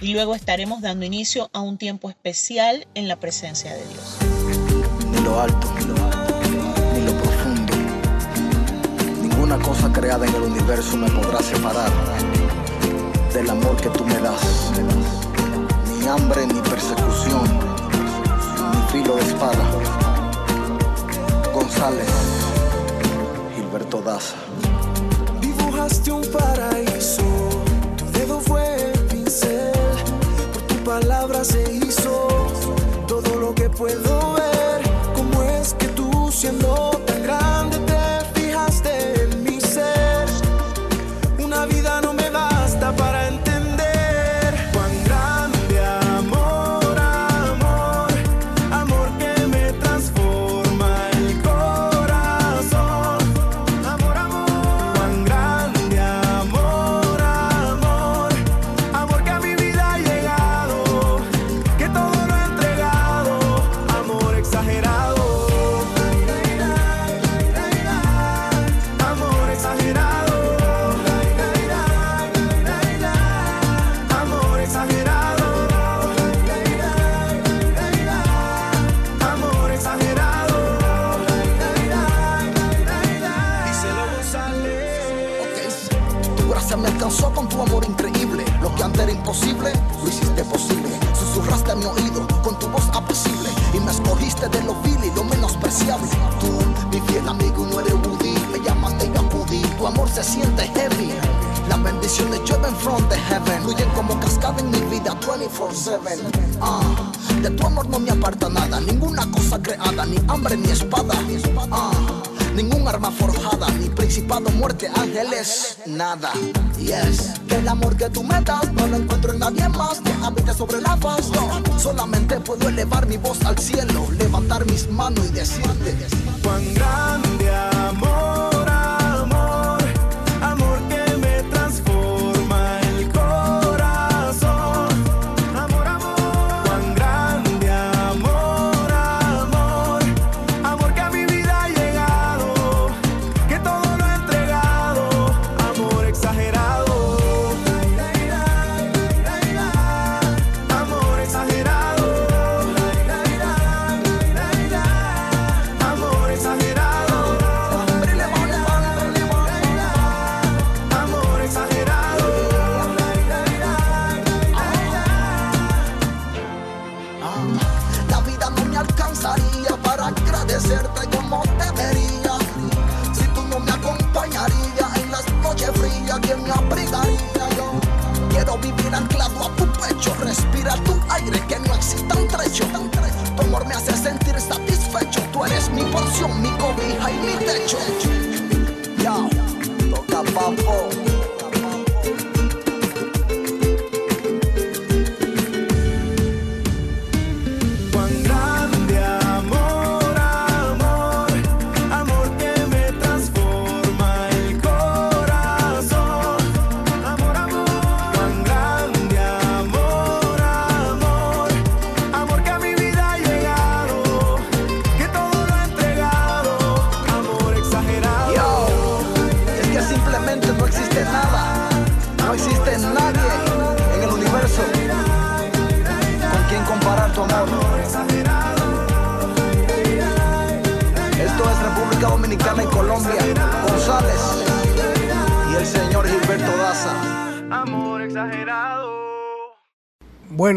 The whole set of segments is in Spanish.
y luego estaremos dando inicio a un tiempo especial en la presencia de Dios. Ni lo alto, ni lo, ni lo profundo, ninguna cosa creada en el universo me podrá separar del amor que tú me das. Ni hambre, ni persecución, ni filo de espada. González, Gilberto Daza. Dibujaste un paraíso,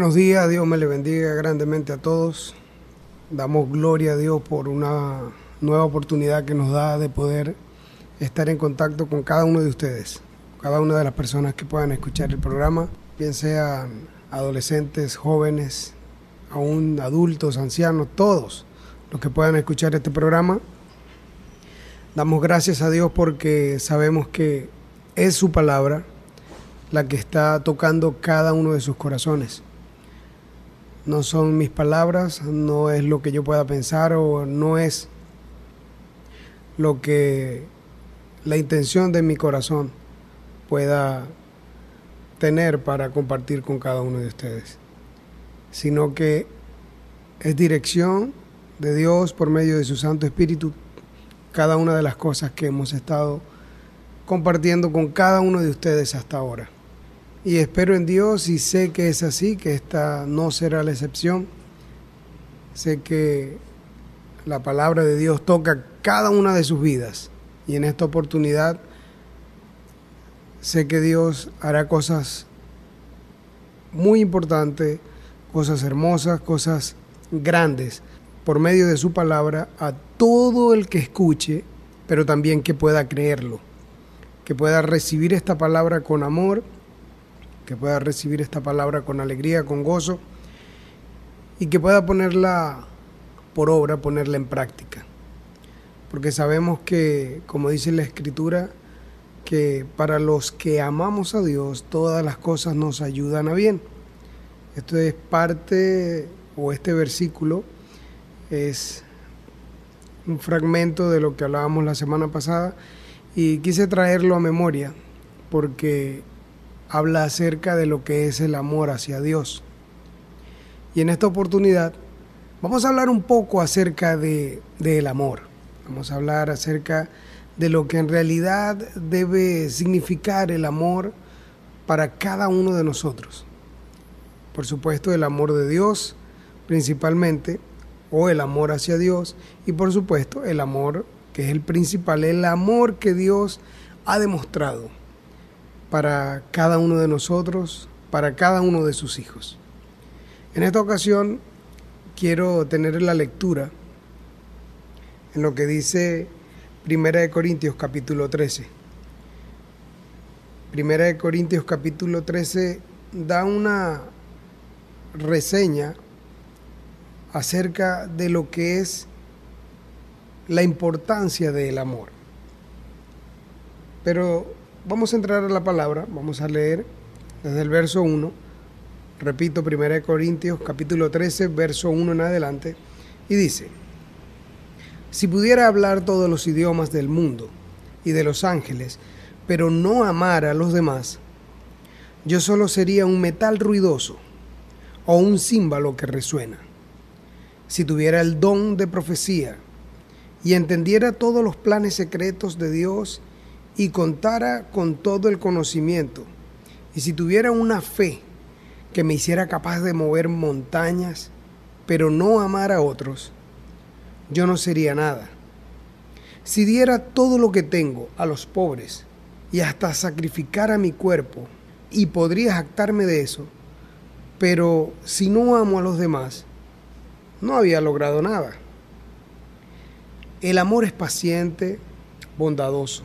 Buenos días, Dios me le bendiga grandemente a todos. Damos gloria a Dios por una nueva oportunidad que nos da de poder estar en contacto con cada uno de ustedes, cada una de las personas que puedan escuchar el programa, bien sean adolescentes, jóvenes, aún adultos, ancianos, todos los que puedan escuchar este programa. Damos gracias a Dios porque sabemos que es su palabra la que está tocando cada uno de sus corazones. No son mis palabras, no es lo que yo pueda pensar o no es lo que la intención de mi corazón pueda tener para compartir con cada uno de ustedes, sino que es dirección de Dios por medio de su Santo Espíritu cada una de las cosas que hemos estado compartiendo con cada uno de ustedes hasta ahora. Y espero en Dios y sé que es así, que esta no será la excepción. Sé que la palabra de Dios toca cada una de sus vidas y en esta oportunidad sé que Dios hará cosas muy importantes, cosas hermosas, cosas grandes por medio de su palabra a todo el que escuche, pero también que pueda creerlo, que pueda recibir esta palabra con amor, que pueda recibir esta palabra con alegría, con gozo, y que pueda ponerla por obra, ponerla en práctica. Porque sabemos que, como dice la Escritura, que para los que amamos a Dios, todas las cosas nos ayudan a bien. Esto es parte, o este versículo es un fragmento de lo que hablábamos la semana pasada y quise traerlo a memoria porque habla acerca de lo que es el amor hacia Dios. Y en esta oportunidad vamos a hablar un poco acerca de, del amor. Vamos a hablar acerca de lo que en realidad debe significar el amor para cada uno de nosotros. Por supuesto, el amor de Dios principalmente, o el amor hacia Dios y por supuesto el amor que es el principal, el amor que Dios ha demostrado para cada uno de nosotros, para cada uno de sus hijos. En esta ocasión quiero tener la lectura en lo que dice Primera de Corintios capítulo 13. Primera de Corintios capítulo 13 da una reseña acerca de lo que es la importancia del amor. Pero vamos a entrar a la palabra, vamos a leer desde el verso 1, repito, 1 Corintios capítulo 13, verso 1 en adelante, y dice, si pudiera hablar todos los idiomas del mundo y de los ángeles, pero no amar a los demás, yo solo sería un metal ruidoso o un címbalo que resuena. Si tuviera el don de profecía y entendiera todos los planes secretos de Dios y contara con todo el conocimiento, y si tuviera una fe que me hiciera capaz de mover montañas, pero no amar a otros, yo no sería nada. Si diera todo lo que tengo a los pobres y hasta sacrificara mi cuerpo, y podría jactarme de eso, pero si no amo a los demás, no había logrado nada. El amor es paciente, bondadoso.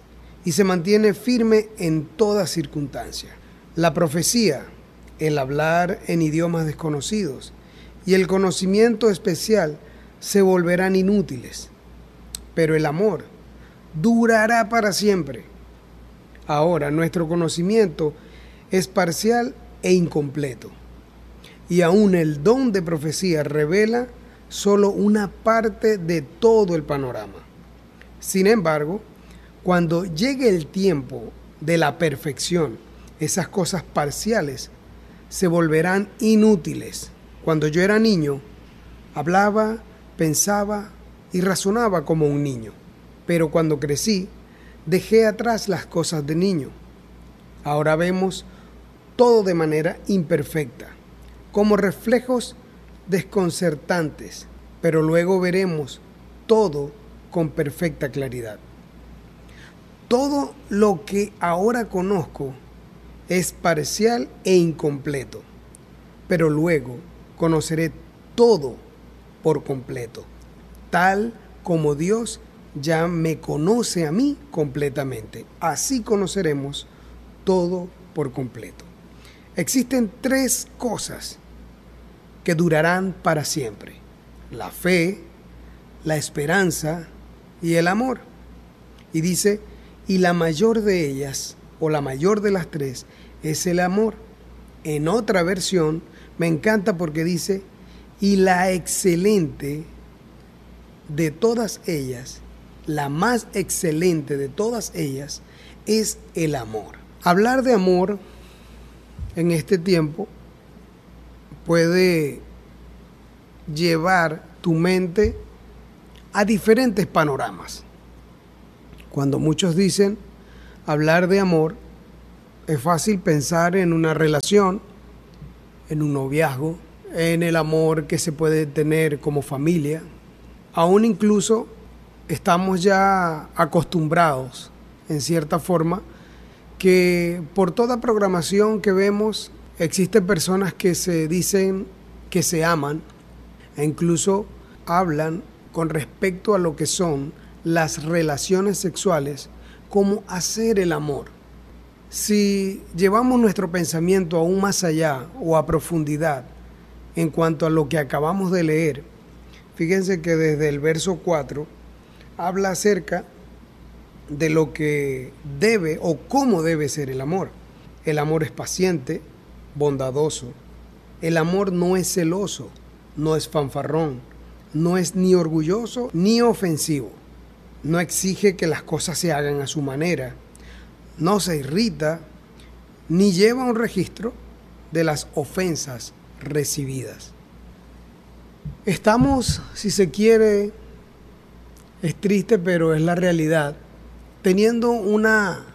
y se mantiene firme en toda circunstancia. La profecía, el hablar en idiomas desconocidos y el conocimiento especial se volverán inútiles, pero el amor durará para siempre. Ahora nuestro conocimiento es parcial e incompleto y aún el don de profecía revela solo una parte de todo el panorama. Sin embargo, cuando llegue el tiempo de la perfección, esas cosas parciales se volverán inútiles. Cuando yo era niño, hablaba, pensaba y razonaba como un niño, pero cuando crecí, dejé atrás las cosas de niño. Ahora vemos todo de manera imperfecta como reflejos desconcertantes, pero luego veremos todo con perfecta claridad. Todo lo que ahora conozco es parcial e incompleto, pero luego, conoceré todo por completo, tal como Dios ya me conoce a mí completamente. Así conoceremos todo por completo. Existen tres cosas que durarán para siempre. La fe, la esperanza y el amor. Y dice, y la mayor de ellas, o la mayor de las tres, es el amor. En otra versión, me encanta porque dice, y la excelente de todas ellas, la más excelente de todas ellas, es el amor. Hablar de amor en este tiempo puede llevar tu mente a diferentes panoramas. Cuando muchos dicen hablar de amor, es fácil pensar en una relación, en un noviazgo, en el amor que se puede tener como familia. Aún incluso estamos ya acostumbrados, en cierta forma, que por toda programación que vemos existen personas que se dicen que se aman e incluso hablan con respecto a lo que son las relaciones sexuales como hacer el amor. Si llevamos nuestro pensamiento aún más allá o a profundidad en cuanto a lo que acabamos de leer, fíjense que desde el verso 4 habla acerca de lo que debe o cómo debe ser el amor. El amor es paciente, bondadoso. El amor no es celoso, no es fanfarrón, no es ni orgulloso ni ofensivo. No exige que las cosas se hagan a su manera. No se irrita ni lleva un registro de las ofensas recibidas. Estamos, si se quiere, es triste, pero es la realidad, teniendo una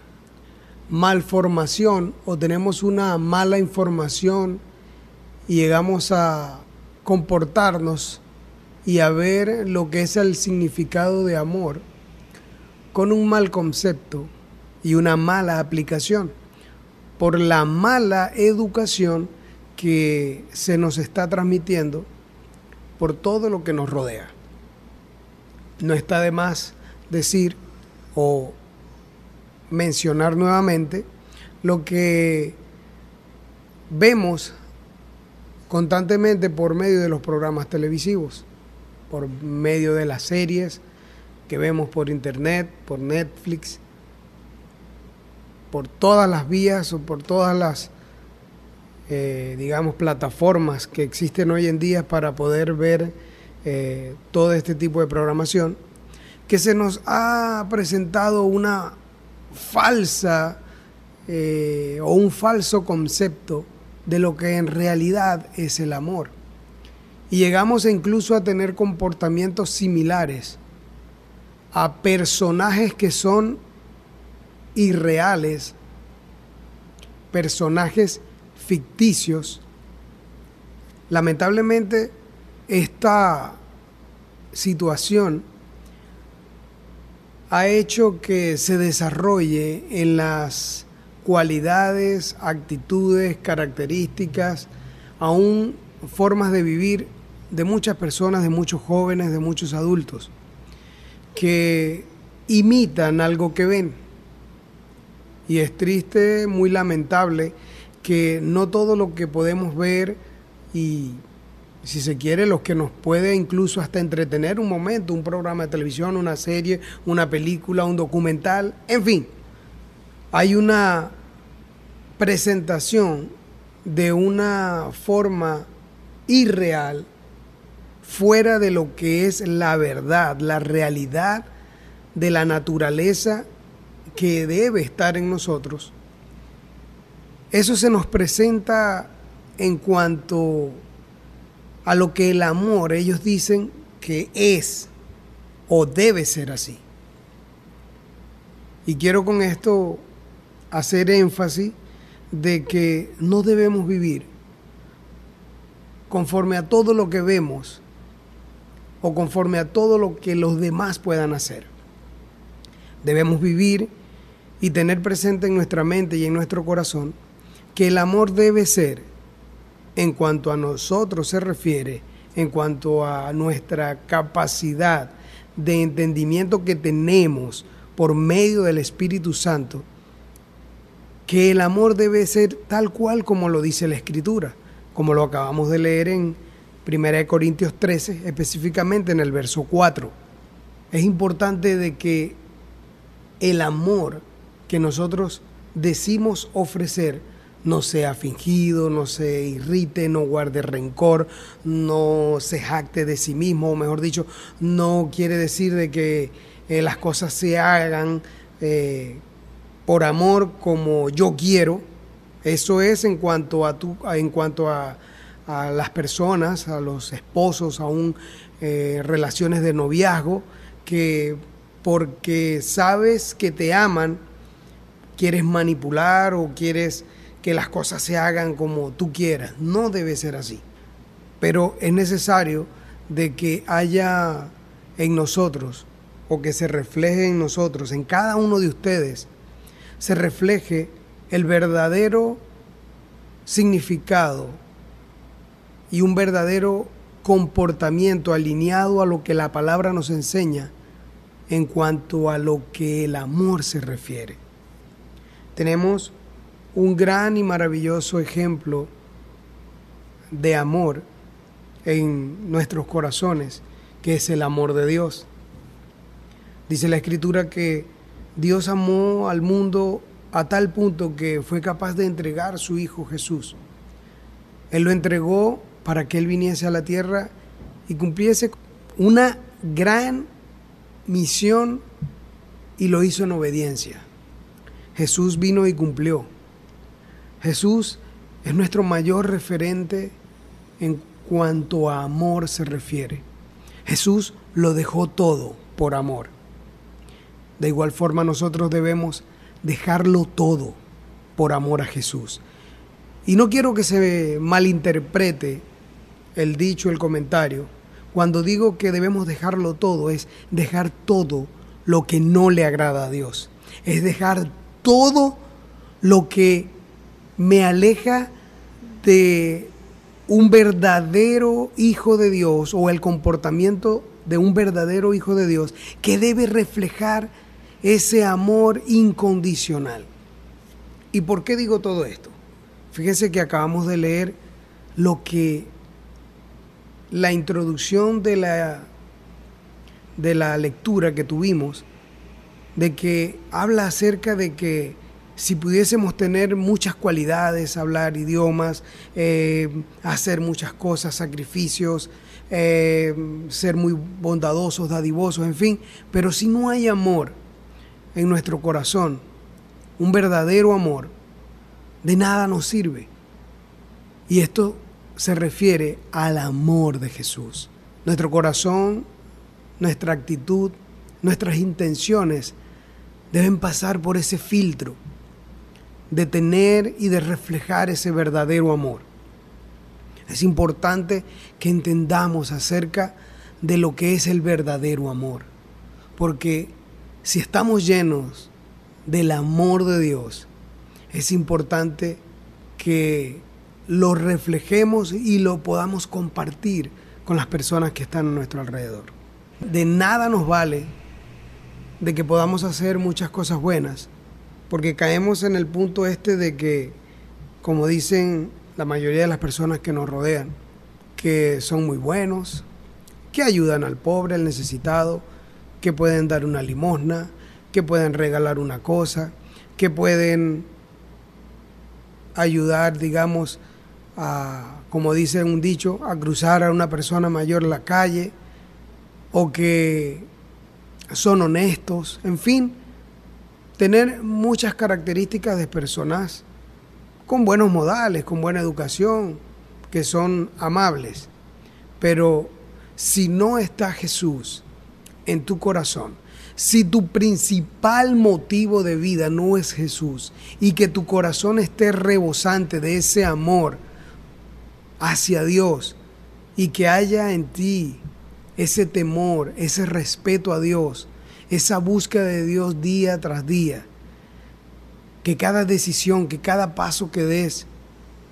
malformación o tenemos una mala información y llegamos a comportarnos y a ver lo que es el significado de amor con un mal concepto y una mala aplicación por la mala educación que se nos está transmitiendo por todo lo que nos rodea. No está de más decir o mencionar nuevamente lo que vemos constantemente por medio de los programas televisivos, por medio de las series que vemos por internet, por Netflix, por todas las vías o por todas las, eh, digamos, plataformas que existen hoy en día para poder ver eh, todo este tipo de programación, que se nos ha presentado una falsa eh, o un falso concepto de lo que en realidad es el amor. Y llegamos incluso a tener comportamientos similares a personajes que son irreales, personajes ficticios. Lamentablemente, esta situación ha hecho que se desarrolle en las cualidades, actitudes, características, aún formas de vivir de muchas personas, de muchos jóvenes, de muchos adultos, que imitan algo que ven. Y es triste, muy lamentable, que no todo lo que podemos ver y si se quiere, lo que nos puede incluso hasta entretener un momento, un programa de televisión, una serie, una película, un documental, en fin. Hay una presentación de una forma irreal, fuera de lo que es la verdad, la realidad de la naturaleza que debe estar en nosotros. Eso se nos presenta en cuanto a lo que el amor ellos dicen que es o debe ser así. Y quiero con esto hacer énfasis de que no debemos vivir conforme a todo lo que vemos o conforme a todo lo que los demás puedan hacer. Debemos vivir y tener presente en nuestra mente y en nuestro corazón que el amor debe ser en cuanto a nosotros se refiere, en cuanto a nuestra capacidad de entendimiento que tenemos por medio del Espíritu Santo, que el amor debe ser tal cual como lo dice la Escritura, como lo acabamos de leer en 1 Corintios 13, específicamente en el verso 4. Es importante de que el amor que nosotros decimos ofrecer no sea fingido, no se irrite, no guarde rencor, no se jacte de sí mismo, o mejor dicho, no quiere decir de que eh, las cosas se hagan eh, por amor como yo quiero. Eso es en cuanto a tu, en cuanto a, las personas, a los esposos, aún eh, relaciones de noviazgo, que porque sabes que te aman, quieres manipular o quieres que las cosas se hagan como tú quieras. No debe ser así. Pero es necesario de que haya en nosotros o que se refleje en nosotros, en cada uno de ustedes, se refleje el verdadero significado y un verdadero comportamiento alineado a lo que la palabra nos enseña en cuanto a lo que el amor se refiere. Tenemos un gran y maravilloso ejemplo de amor en nuestros corazones, que es el amor de Dios. Dice la escritura que Dios amó al mundo a tal punto que fue capaz de entregar su Hijo Jesús. Él lo entregó para que Él viniese a la tierra y cumpliese una gran misión y lo hizo en obediencia. Jesús vino y cumplió. Jesús es nuestro mayor referente en cuanto a amor se refiere. Jesús lo dejó todo por amor. De igual forma nosotros debemos dejarlo todo por amor a Jesús. Y no quiero que se malinterprete el dicho, el comentario. Cuando digo que debemos dejarlo todo, es dejar todo lo que no le agrada a Dios. Es dejar todo lo que me aleja de un verdadero hijo de Dios o el comportamiento de un verdadero hijo de Dios que debe reflejar ese amor incondicional. ¿Y por qué digo todo esto? Fíjese que acabamos de leer lo que la introducción de la, de la lectura que tuvimos, de que habla acerca de que si pudiésemos tener muchas cualidades, hablar idiomas, eh, hacer muchas cosas, sacrificios, eh, ser muy bondadosos, dadivosos, en fin, pero si no hay amor en nuestro corazón, un verdadero amor, de nada nos sirve. Y esto se refiere al amor de Jesús. Nuestro corazón, nuestra actitud, nuestras intenciones deben pasar por ese filtro de tener y de reflejar ese verdadero amor. Es importante que entendamos acerca de lo que es el verdadero amor, porque si estamos llenos del amor de Dios, es importante que lo reflejemos y lo podamos compartir con las personas que están a nuestro alrededor. De nada nos vale de que podamos hacer muchas cosas buenas porque caemos en el punto este de que, como dicen la mayoría de las personas que nos rodean, que son muy buenos, que ayudan al pobre, al necesitado, que pueden dar una limosna, que pueden regalar una cosa, que pueden ayudar, digamos, a, como dice un dicho, a cruzar a una persona mayor la calle, o que son honestos, en fin, tener muchas características de personas con buenos modales, con buena educación, que son amables. Pero si no está Jesús en tu corazón, si tu principal motivo de vida no es Jesús y que tu corazón esté rebosante de ese amor hacia Dios y que haya en ti ese temor, ese respeto a Dios, esa búsqueda de Dios día tras día. Que cada decisión, que cada paso que des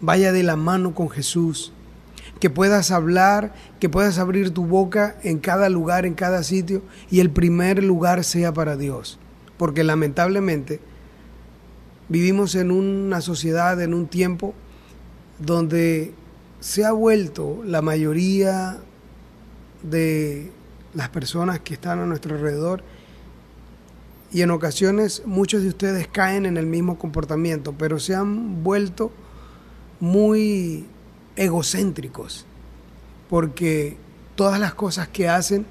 vaya de la mano con Jesús, que puedas hablar, que puedas abrir tu boca en cada lugar, en cada sitio, y el primer lugar sea para Dios. Porque lamentablemente vivimos en una sociedad, en un tiempo, donde se ha vuelto la mayoría de las personas que están a nuestro alrededor y en ocasiones muchos de ustedes caen en el mismo comportamiento, pero se han vuelto muy egocéntricos, porque todas las cosas que hacen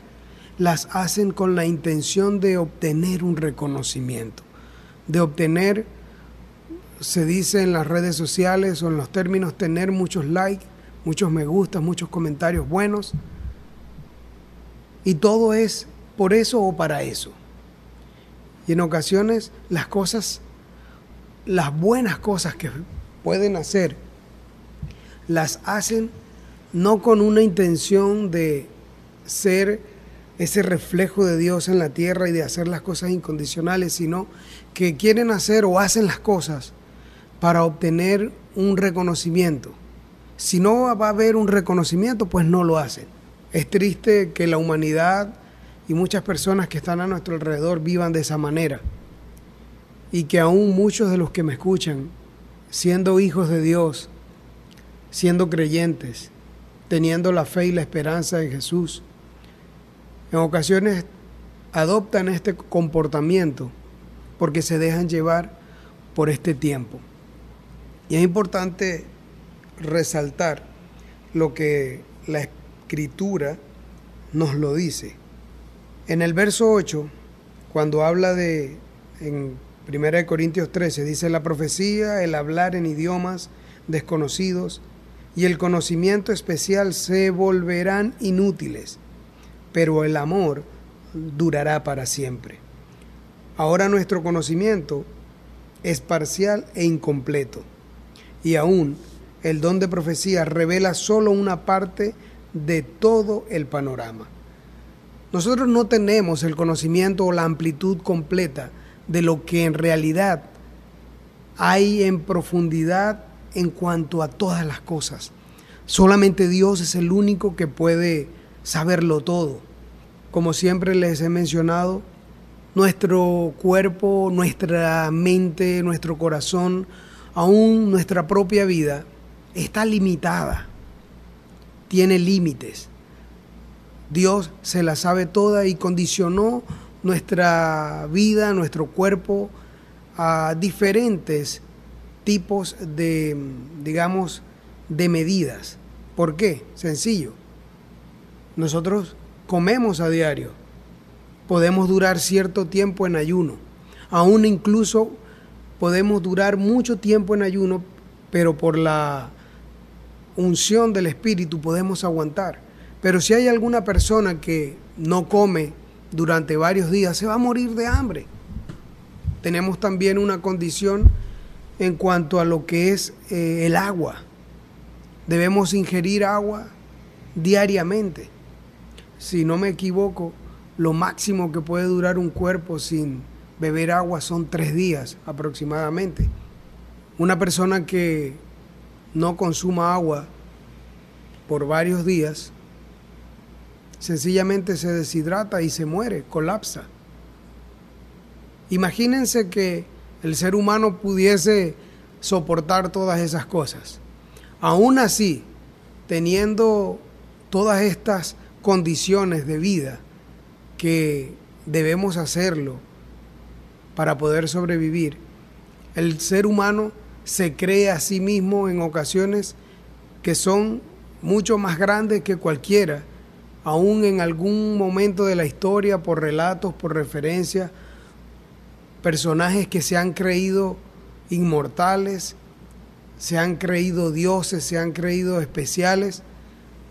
las hacen con la intención de obtener un reconocimiento, de obtener, se dice en las redes sociales o en los términos, tener muchos likes, muchos me gustas, muchos comentarios buenos, y todo es por eso o para eso. Y en ocasiones las cosas, las buenas cosas que pueden hacer, las hacen no con una intención de ser ese reflejo de Dios en la tierra y de hacer las cosas incondicionales, sino que quieren hacer o hacen las cosas para obtener un reconocimiento. Si no va a haber un reconocimiento, pues no lo hacen. Es triste que la humanidad y muchas personas que están a nuestro alrededor vivan de esa manera y que aún muchos de los que me escuchan, siendo hijos de Dios, siendo creyentes, teniendo la fe y la esperanza en Jesús, en ocasiones adoptan este comportamiento porque se dejan llevar por este tiempo. Y es importante resaltar lo que la escritura nos lo dice. En el verso 8, cuando habla de, en 1 Corintios 13, dice la profecía, el hablar en idiomas desconocidos, y el conocimiento especial se volverán inútiles, pero el amor durará para siempre. Ahora nuestro conocimiento es parcial e incompleto, y aún el don de profecía revela solo una parte de todo el panorama. Nosotros no tenemos el conocimiento o la amplitud completa de lo que en realidad hay en profundidad en cuanto a todas las cosas. Solamente Dios es el único que puede saberlo todo. Como siempre les he mencionado, nuestro cuerpo, nuestra mente, nuestro corazón, aún nuestra propia vida está limitada, tiene límites. Dios se la sabe toda y condicionó nuestra vida, nuestro cuerpo a diferentes tipos de, digamos, de medidas. ¿Por qué? Sencillo. Nosotros comemos a diario. Podemos durar cierto tiempo en ayuno. Aún incluso podemos durar mucho tiempo en ayuno, pero por la unción del Espíritu podemos aguantar. Pero si hay alguna persona que no come durante varios días, se va a morir de hambre. Tenemos también una condición en cuanto a lo que es eh, el agua. Debemos ingerir agua diariamente. Si no me equivoco, lo máximo que puede durar un cuerpo sin beber agua son tres días aproximadamente. Una persona que no consuma agua por varios días, sencillamente se deshidrata y se muere, colapsa. Imagínense que el ser humano pudiese soportar todas esas cosas. Aún así, teniendo todas estas condiciones de vida que debemos hacerlo para poder sobrevivir, el ser humano se cree a sí mismo en ocasiones que son mucho más grandes que cualquiera, aún en algún momento de la historia, por relatos, por referencias, personajes que se han creído inmortales, se han creído dioses, se han creído especiales.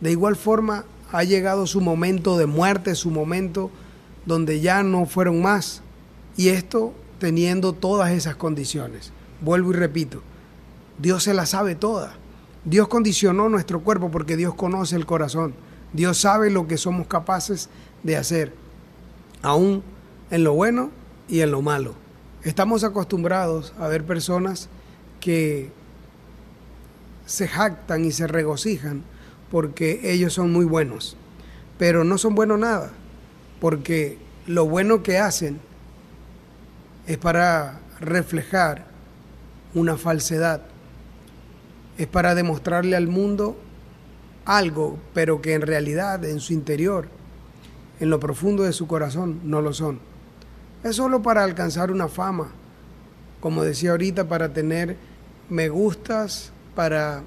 De igual forma, ha llegado su momento de muerte, su momento donde ya no fueron más. Y esto teniendo todas esas condiciones. Vuelvo y repito, Dios se la sabe toda. Dios condicionó nuestro cuerpo porque Dios conoce el corazón. Dios sabe lo que somos capaces de hacer, aún en lo bueno y en lo malo. Estamos acostumbrados a ver personas que se jactan y se regocijan porque ellos son muy buenos, pero no son buenos nada, porque lo bueno que hacen es para reflejar una falsedad, es para demostrarle al mundo algo, pero que en realidad en su interior, en lo profundo de su corazón, no lo son. Es solo para alcanzar una fama, como decía ahorita, para tener me gustas, para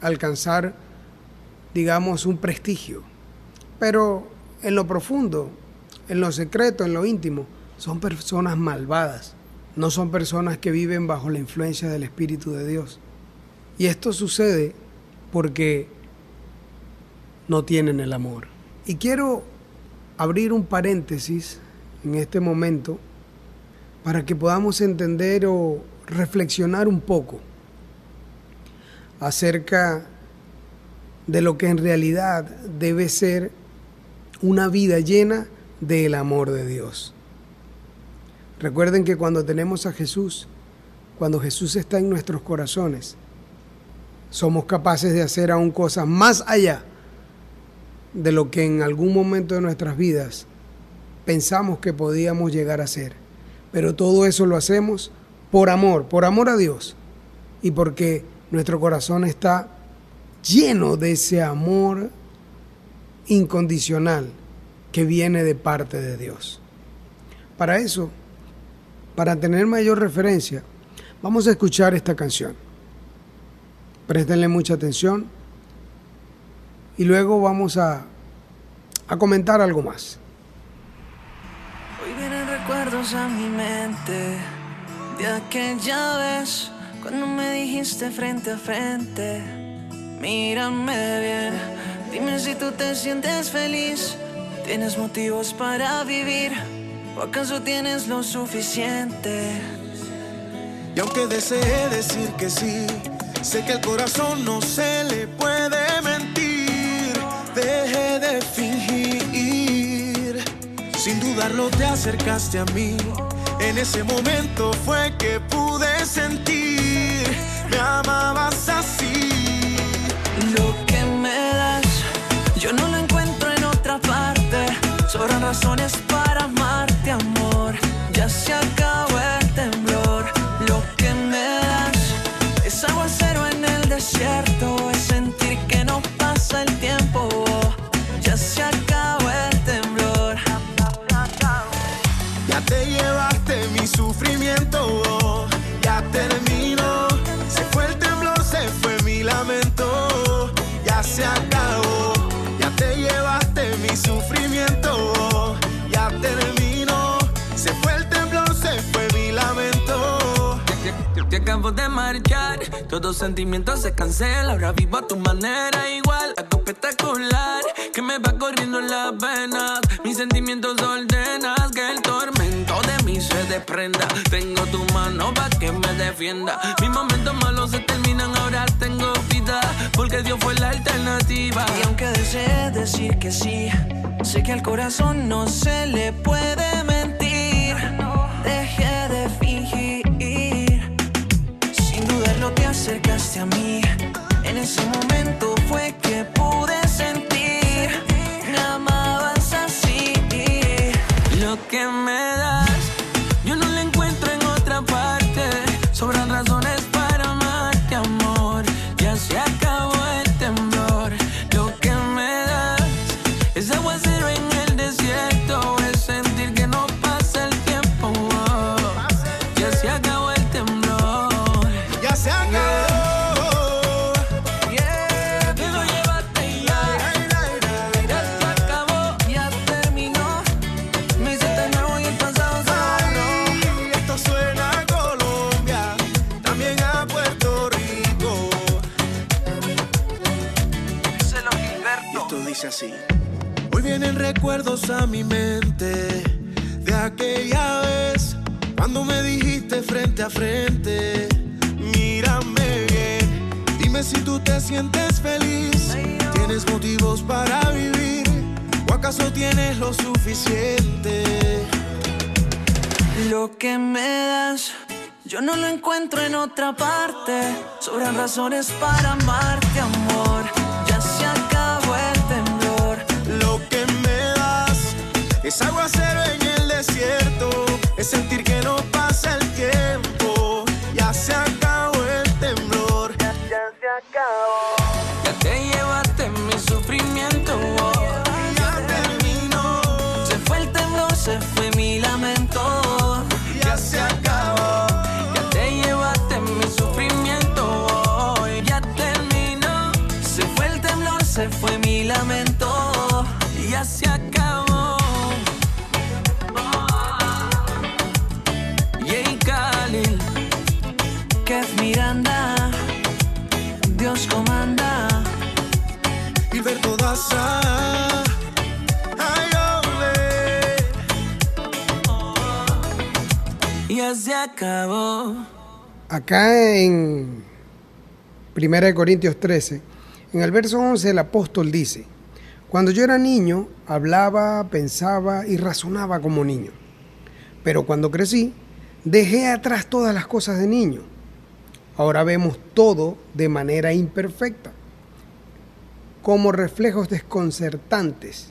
alcanzar, digamos, un prestigio. Pero en lo profundo, en lo secreto, en lo íntimo, son personas malvadas, no son personas que viven bajo la influencia del Espíritu de Dios. Y esto sucede porque no tienen el amor. Y quiero abrir un paréntesis en este momento para que podamos entender o reflexionar un poco acerca de lo que en realidad debe ser una vida llena del amor de Dios. Recuerden que cuando tenemos a Jesús, cuando Jesús está en nuestros corazones, somos capaces de hacer aún cosas más allá de lo que en algún momento de nuestras vidas pensamos que podíamos llegar a ser. Pero todo eso lo hacemos por amor, por amor a Dios y porque nuestro corazón está lleno de ese amor incondicional que viene de parte de Dios. Para eso, para tener mayor referencia, vamos a escuchar esta canción. Préstenle mucha atención y luego vamos a, comentar algo más. Hoy vienen recuerdos a mi mente de aquella vez cuando me dijiste frente a frente, mírame bien, dime si tú te sientes feliz, tienes motivos para vivir o acaso tienes lo suficiente. Y aunque desee decir que sí, sé que el corazón no se le puede mentir. Deje de fingir. Sin dudarlo te acercaste a mí. En ese momento fue que pude sentir. Me amabas así. Lo que me das, yo no lo encuentro en otra parte. Sobran razones. Ya se acabo de marchar, todo sentimiento se cancela. Ahora vivo a tu manera igual, a tu espectacular. Que me va corriendo en las venas, mis sentimientos ordenas. Que el tormento de mí se desprenda. Tengo tu mano para que me defienda. Mis momentos malos se terminan, ahora tengo vida. Porque Dios fue la alternativa. Y aunque desee decir que sí, sé que al corazón no se le puede mentir. En ese momento fue que pude vienen recuerdos a mi mente de aquella vez cuando me dijiste frente a frente, mírame bien, dime si tú te sientes feliz, tienes motivos para vivir o acaso tienes lo suficiente. Lo que me das, Yo no lo encuentro en otra parte. Sobran razones para amarte, amor. Es aguacero en Se acabó. Acá en 1 Corintios 13, en el verso 11 el apóstol dice, cuando yo era niño, hablaba, pensaba y razonaba como niño. Pero cuando crecí, dejé atrás todas las cosas de niño. Ahora vemos todo de manera imperfecta, como reflejos desconcertantes.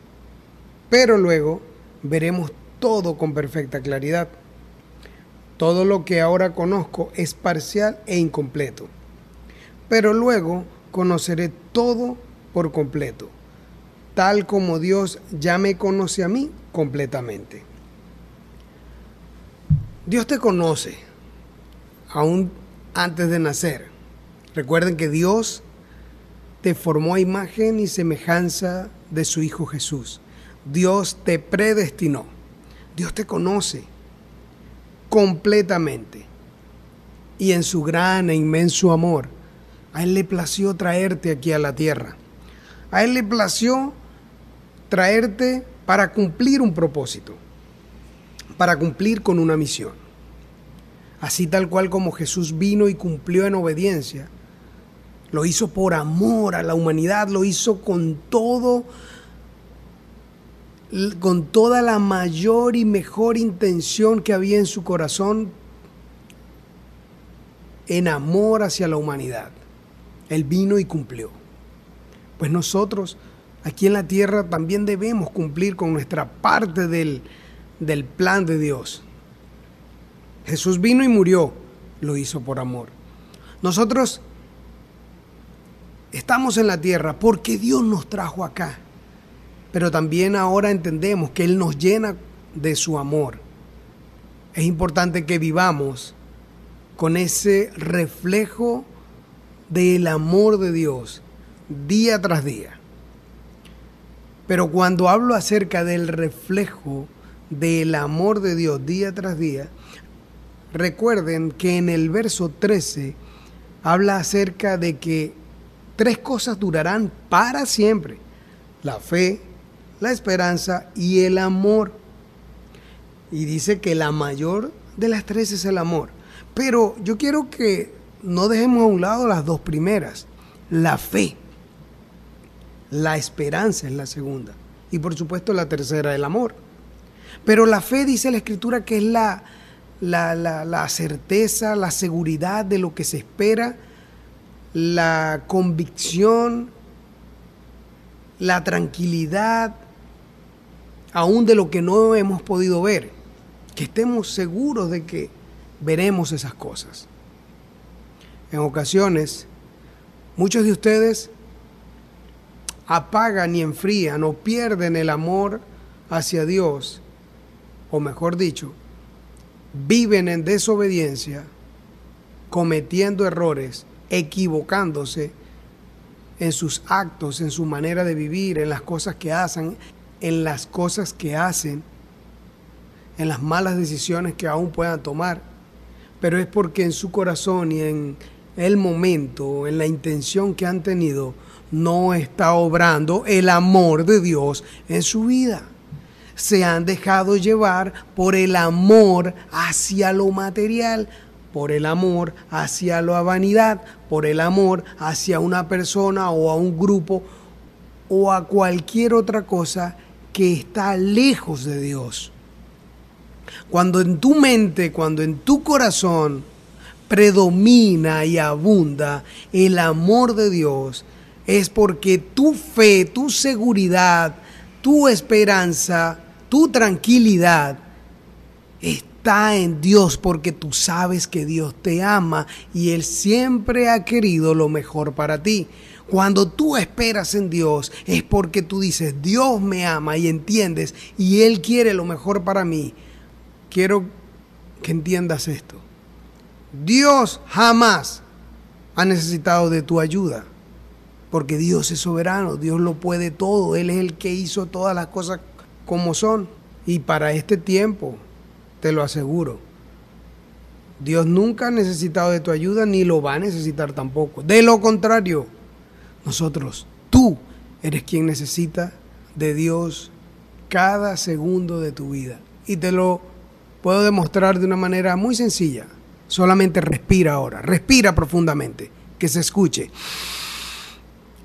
Pero luego veremos todo con perfecta claridad. Todo lo que ahora conozco es parcial e incompleto. Pero luego conoceré todo por completo, tal como Dios ya me conoce a mí completamente. Dios te conoce aún antes de nacer. Recuerden que Dios te formó a imagen y semejanza de su Hijo Jesús. Dios te predestinó. Dios te conoce completamente. Y en su gran e inmenso amor, a Él le plació traerte aquí a la tierra. A Él le plació traerte para cumplir un propósito, para cumplir con una misión. Así tal cual como Jesús vino y cumplió en obediencia, lo hizo por amor a la humanidad, lo hizo con todo con toda la mayor y mejor intención que había en su corazón en amor hacia la humanidad. Él vino y cumplió. Pues nosotros aquí en la tierra también debemos cumplir con nuestra parte del, del plan de Dios. Jesús vino y murió, lo hizo por amor. Nosotros estamos en la tierra porque Dios nos trajo acá pero también ahora entendemos que Él nos llena de su amor. Es importante que vivamos con ese reflejo del amor de Dios día tras día. Pero cuando hablo acerca del reflejo del amor de Dios día tras día, recuerden que en el verso 13 habla acerca de que tres cosas durarán para siempre. La fe, la esperanza y el amor. Y dice que la mayor de las tres es el amor. Pero yo quiero que no dejemos a un lado las dos primeras. La fe. La esperanza es la segunda. Y por supuesto la tercera, el amor. Pero la fe dice la escritura que es la, la, la, la certeza, la seguridad de lo que se espera, la convicción, la tranquilidad, aún de lo que no hemos podido ver, que estemos seguros de que veremos esas cosas. En ocasiones, muchos de ustedes apagan y enfrían o pierden el amor hacia Dios, o mejor dicho, viven en desobediencia, cometiendo errores, equivocándose en sus actos, en su manera de vivir, en las cosas que hacen, en las cosas que hacen, en las malas decisiones que aún puedan tomar, pero es porque en su corazón y en el momento, en la intención que han tenido, no está obrando el amor de Dios en su vida. Se han dejado llevar por el amor hacia lo material, por el amor hacia la vanidad, por el amor hacia una persona o a un grupo o a cualquier otra cosa que está lejos de Dios. Cuando en tu mente, cuando en tu corazón predomina y abunda el amor de Dios, es porque tu fe, tu seguridad, tu esperanza, tu tranquilidad está en Dios porque tú sabes que Dios te ama y Él siempre ha querido lo mejor para ti. Cuando tú esperas en Dios es porque tú dices, Dios me ama y entiendes y Él quiere lo mejor para mí. Quiero que entiendas esto. Dios jamás ha necesitado de tu ayuda porque Dios es soberano, Dios lo puede todo, Él es el que hizo todas las cosas como son. Y para este tiempo, te lo aseguro. Dios nunca ha necesitado de tu ayuda ni lo va a necesitar tampoco. De lo contrario, nosotros, tú eres quien necesita de Dios cada segundo de tu vida. Y te lo puedo demostrar de una manera muy sencilla. Solamente respira ahora, respira profundamente, que se escuche.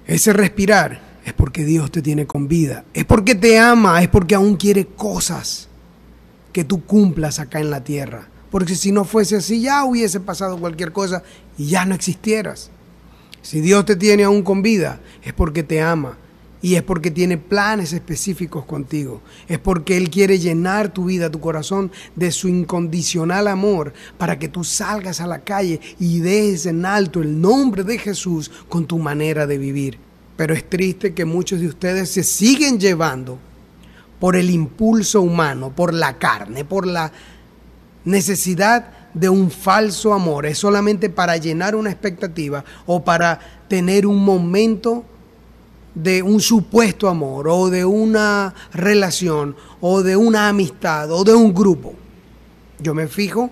Ese respirar es porque Dios te tiene con vida, es porque te ama, es porque aún quiere cosas que tú cumplas acá en la tierra. Porque si no fuese así, ya hubiese pasado cualquier cosa y ya no existieras. Si Dios te tiene aún con vida, es porque te ama y es porque tiene planes específicos contigo. Es porque Él quiere llenar tu vida, tu corazón, de su incondicional amor para que tú salgas a la calle y dejes en alto el nombre de Jesús con tu manera de vivir. Pero es triste que muchos de ustedes se siguen llevando por el impulso humano, por la carne, por la necesidad de un falso amor. Es solamente para llenar una expectativa o para tener un momento de un supuesto amor o de una relación o de una amistad o de un grupo. Yo me fijo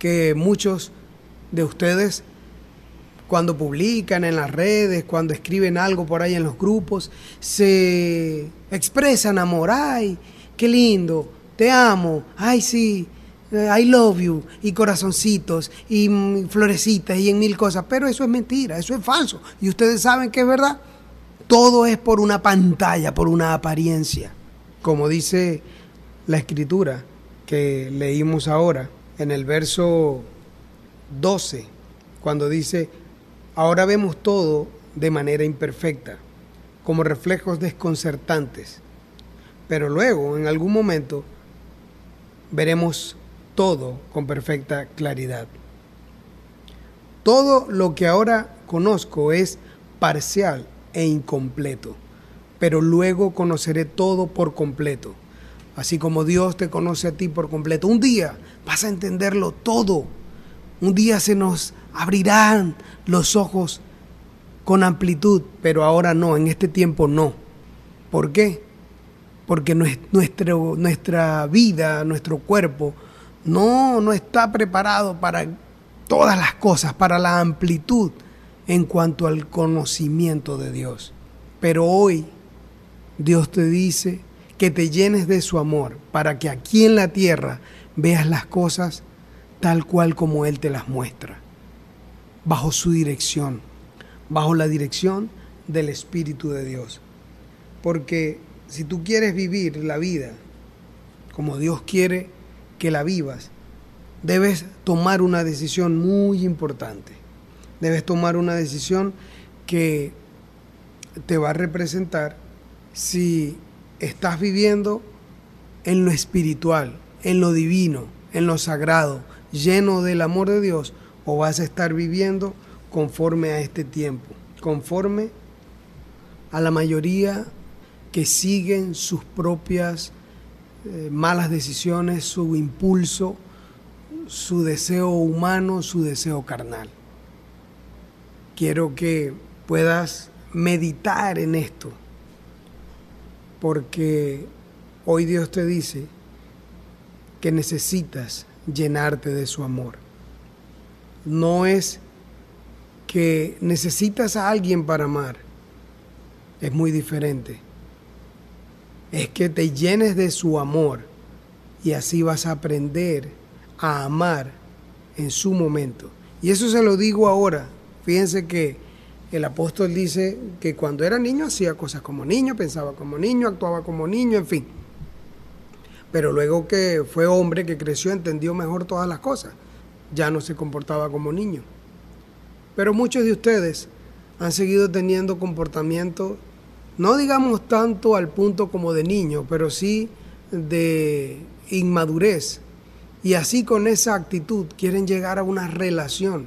que muchos de ustedes cuando publican en las redes, cuando escriben algo por ahí en los grupos, se expresan amor, ay, qué lindo, te amo, ay sí, I love you, y corazoncitos, y mm, florecitas, y en mil cosas, pero eso es mentira, eso es falso, y ustedes saben que es verdad, todo es por una pantalla, por una apariencia, como dice la escritura que leímos ahora en el verso 12, cuando dice, Ahora vemos todo de manera imperfecta, como reflejos desconcertantes, pero luego, en algún momento, veremos todo con perfecta claridad. Todo lo que ahora conozco es parcial e incompleto, pero luego conoceré todo por completo, así como Dios te conoce a ti por completo. Un día vas a entenderlo todo, un día se nos abrirán los ojos con amplitud, pero ahora no, en este tiempo no. ¿Por qué? Porque nuestro, nuestra vida, nuestro cuerpo, no, no está preparado para todas las cosas, para la amplitud en cuanto al conocimiento de Dios. Pero hoy Dios te dice que te llenes de su amor para que aquí en la tierra veas las cosas tal cual como Él te las muestra bajo su dirección, bajo la dirección del Espíritu de Dios. Porque si tú quieres vivir la vida como Dios quiere que la vivas, debes tomar una decisión muy importante. Debes tomar una decisión que te va a representar si estás viviendo en lo espiritual, en lo divino, en lo sagrado, lleno del amor de Dios, o vas a estar viviendo conforme a este tiempo, conforme a la mayoría que siguen sus propias eh, malas decisiones, su impulso, su deseo humano, su deseo carnal. Quiero que puedas meditar en esto, porque hoy Dios te dice que necesitas llenarte de su amor no es que necesitas a alguien para amar. Es muy diferente. Es que te llenes de su amor y así vas a aprender a amar en su momento. Y eso se lo digo ahora. Fíjense que el apóstol dice que cuando era niño hacía cosas como niño, pensaba como niño, actuaba como niño, en fin. Pero luego que fue hombre, que creció, entendió mejor todas las cosas ya no se comportaba como niño. Pero muchos de ustedes han seguido teniendo comportamiento, no digamos tanto al punto como de niño, pero sí de inmadurez. Y así con esa actitud quieren llegar a una relación,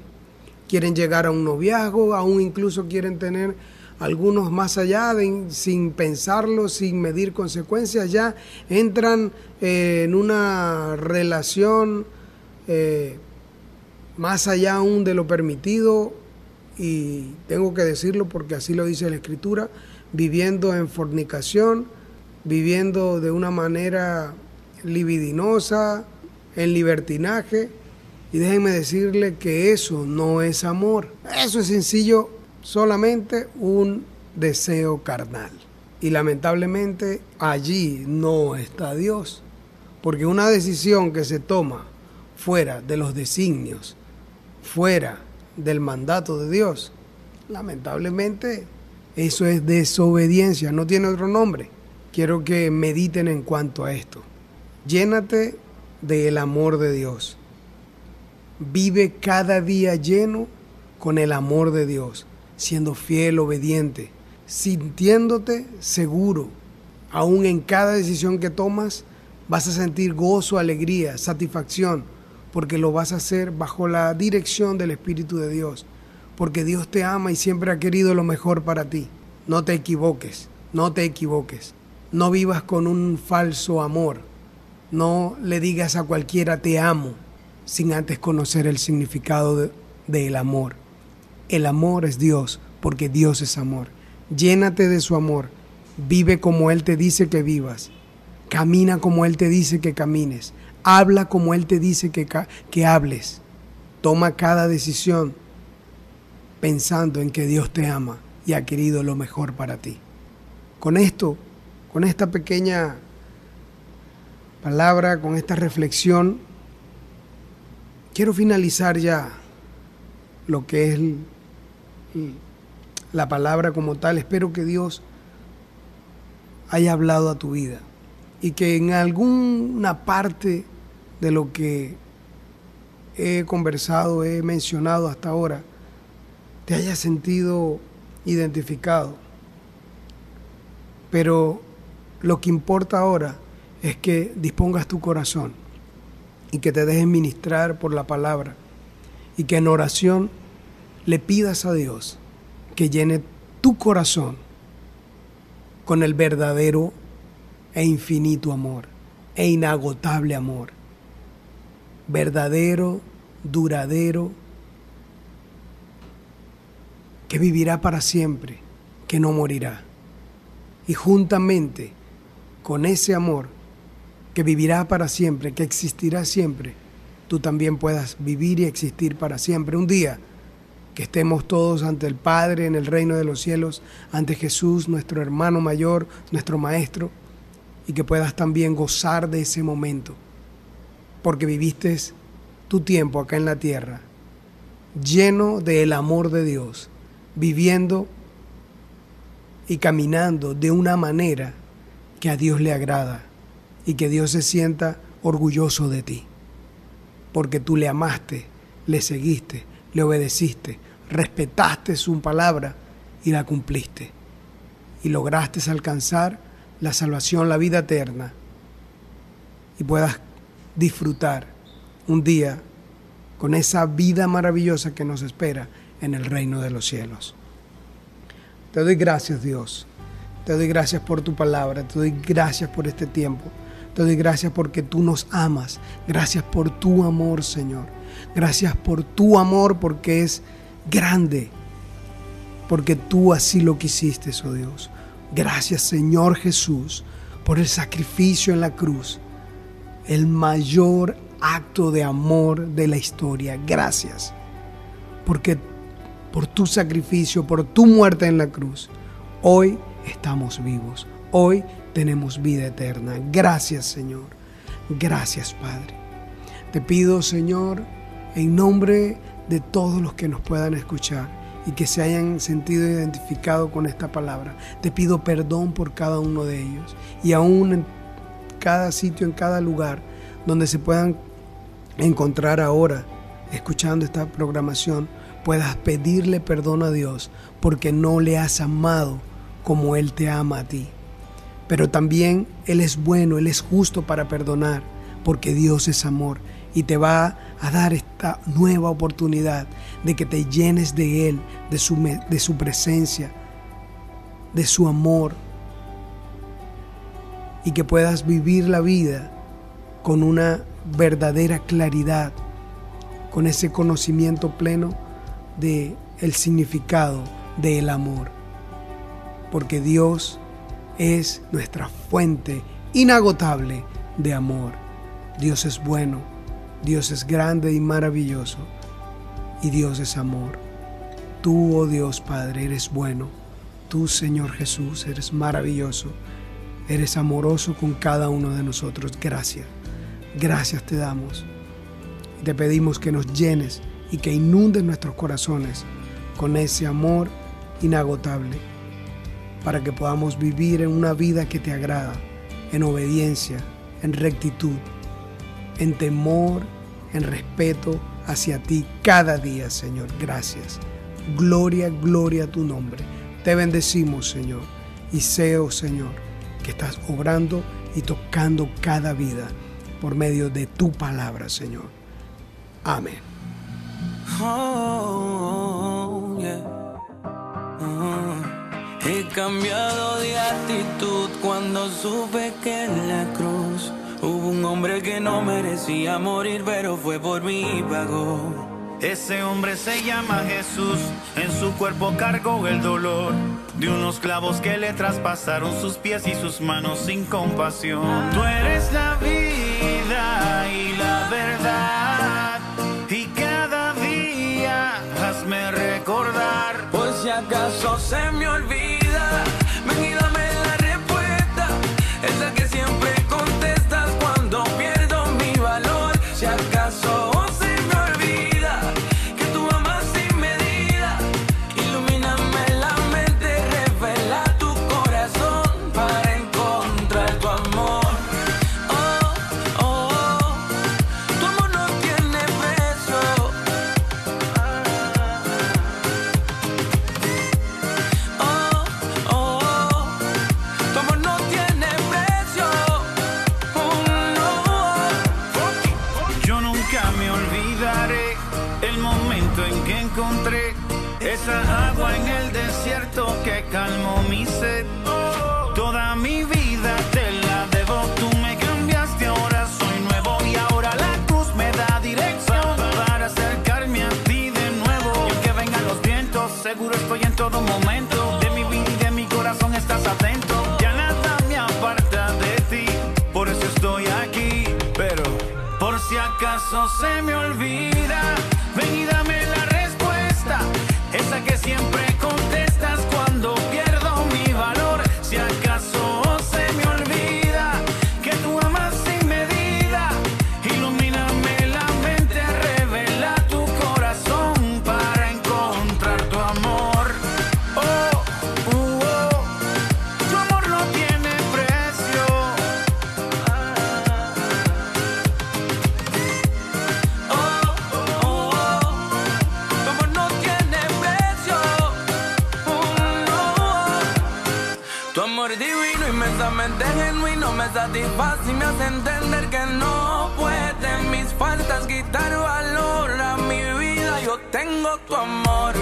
quieren llegar a un noviazgo, aún incluso quieren tener algunos más allá, sin pensarlo, sin medir consecuencias, ya entran eh, en una relación eh, más allá aún de lo permitido, y tengo que decirlo porque así lo dice la Escritura, viviendo en fornicación, viviendo de una manera libidinosa, en libertinaje. Y déjenme decirle que eso no es amor. Eso es sencillo, solamente un deseo carnal. Y lamentablemente allí no está Dios. Porque una decisión que se toma fuera de los designios, fuera del mandato de Dios, lamentablemente eso es desobediencia, no tiene otro nombre. Quiero que mediten en cuanto a esto. Llénate del amor de Dios. Vive cada día lleno con el amor de Dios, siendo fiel, obediente, sintiéndote seguro. Aún en cada decisión que tomas, vas a sentir gozo, alegría, satisfacción, porque lo vas a hacer bajo la dirección del Espíritu de Dios, porque Dios te ama y siempre ha querido lo mejor para ti. No te equivoques, no te equivoques. No vivas con un falso amor. No le digas a cualquiera te amo sin antes conocer el significado del amor. El amor es Dios porque Dios es amor. Llénate de su amor. Vive como Él te dice que vivas. Camina como Él te dice que camines. Habla como Él te dice que, que hables. Toma cada decisión pensando en que Dios te ama y ha querido lo mejor para ti. Con esto, con esta pequeña palabra, con esta reflexión, quiero finalizar ya lo que es la palabra como tal. Espero que Dios haya hablado a tu vida y que en alguna parte de lo que he conversado, he mencionado hasta ahora, te haya sentido identificado. Pero lo que importa ahora es que dispongas tu corazón y que te dejes ministrar por la palabra y que en oración le pidas a Dios que llene tu corazón con el verdadero e infinito amor e inagotable amor verdadero, duradero, que vivirá para siempre, que no morirá. Y juntamente con ese amor que vivirá para siempre, que existirá siempre, tú también puedas vivir y existir para siempre. Un día que estemos todos ante el Padre en el reino de los cielos, ante Jesús, nuestro hermano mayor, nuestro Maestro, y que puedas también gozar de ese momento porque viviste tu tiempo acá en la tierra lleno del amor de Dios, viviendo y caminando de una manera que a Dios le agrada y que Dios se sienta orgulloso de ti, porque tú le amaste, le seguiste, le obedeciste, respetaste su palabra y la cumpliste, y lograste alcanzar la salvación, la vida eterna, y puedas disfrutar un día con esa vida maravillosa que nos espera en el reino de los cielos. Te doy gracias Dios, te doy gracias por tu palabra, te doy gracias por este tiempo, te doy gracias porque tú nos amas, gracias por tu amor Señor, gracias por tu amor porque es grande, porque tú así lo quisiste, oh Dios. Gracias Señor Jesús por el sacrificio en la cruz el mayor acto de amor de la historia. Gracias. Porque por tu sacrificio, por tu muerte en la cruz, hoy estamos vivos. Hoy tenemos vida eterna. Gracias Señor. Gracias Padre. Te pido Señor, en nombre de todos los que nos puedan escuchar y que se hayan sentido identificados con esta palabra, te pido perdón por cada uno de ellos. Y aún en cada sitio, en cada lugar donde se puedan encontrar ahora escuchando esta programación, puedas pedirle perdón a Dios porque no le has amado como Él te ama a ti. Pero también Él es bueno, Él es justo para perdonar, porque Dios es amor y te va a dar esta nueva oportunidad de que te llenes de Él, de su, de su presencia, de su amor y que puedas vivir la vida con una verdadera claridad, con ese conocimiento pleno de el significado del amor. Porque Dios es nuestra fuente inagotable de amor. Dios es bueno, Dios es grande y maravilloso, y Dios es amor. Tú, oh Dios Padre, eres bueno. Tú, Señor Jesús, eres maravilloso. Eres amoroso con cada uno de nosotros. Gracias. Gracias te damos. Te pedimos que nos llenes y que inundes nuestros corazones con ese amor inagotable para que podamos vivir en una vida que te agrada, en obediencia, en rectitud, en temor, en respeto hacia ti cada día, Señor. Gracias. Gloria, gloria a tu nombre. Te bendecimos, Señor. Y sé, oh Señor, que estás obrando y tocando cada vida por medio de tu palabra, Señor. Amén. Oh, He cambiado de actitud cuando supe que en la cruz hubo un hombre que no merecía morir, pero fue por mí pagó. Ese hombre se llama Jesús, en su cuerpo cargó el dolor de unos clavos que le traspasaron sus pies y sus manos sin compasión. Tú eres la vida tengo tu amor,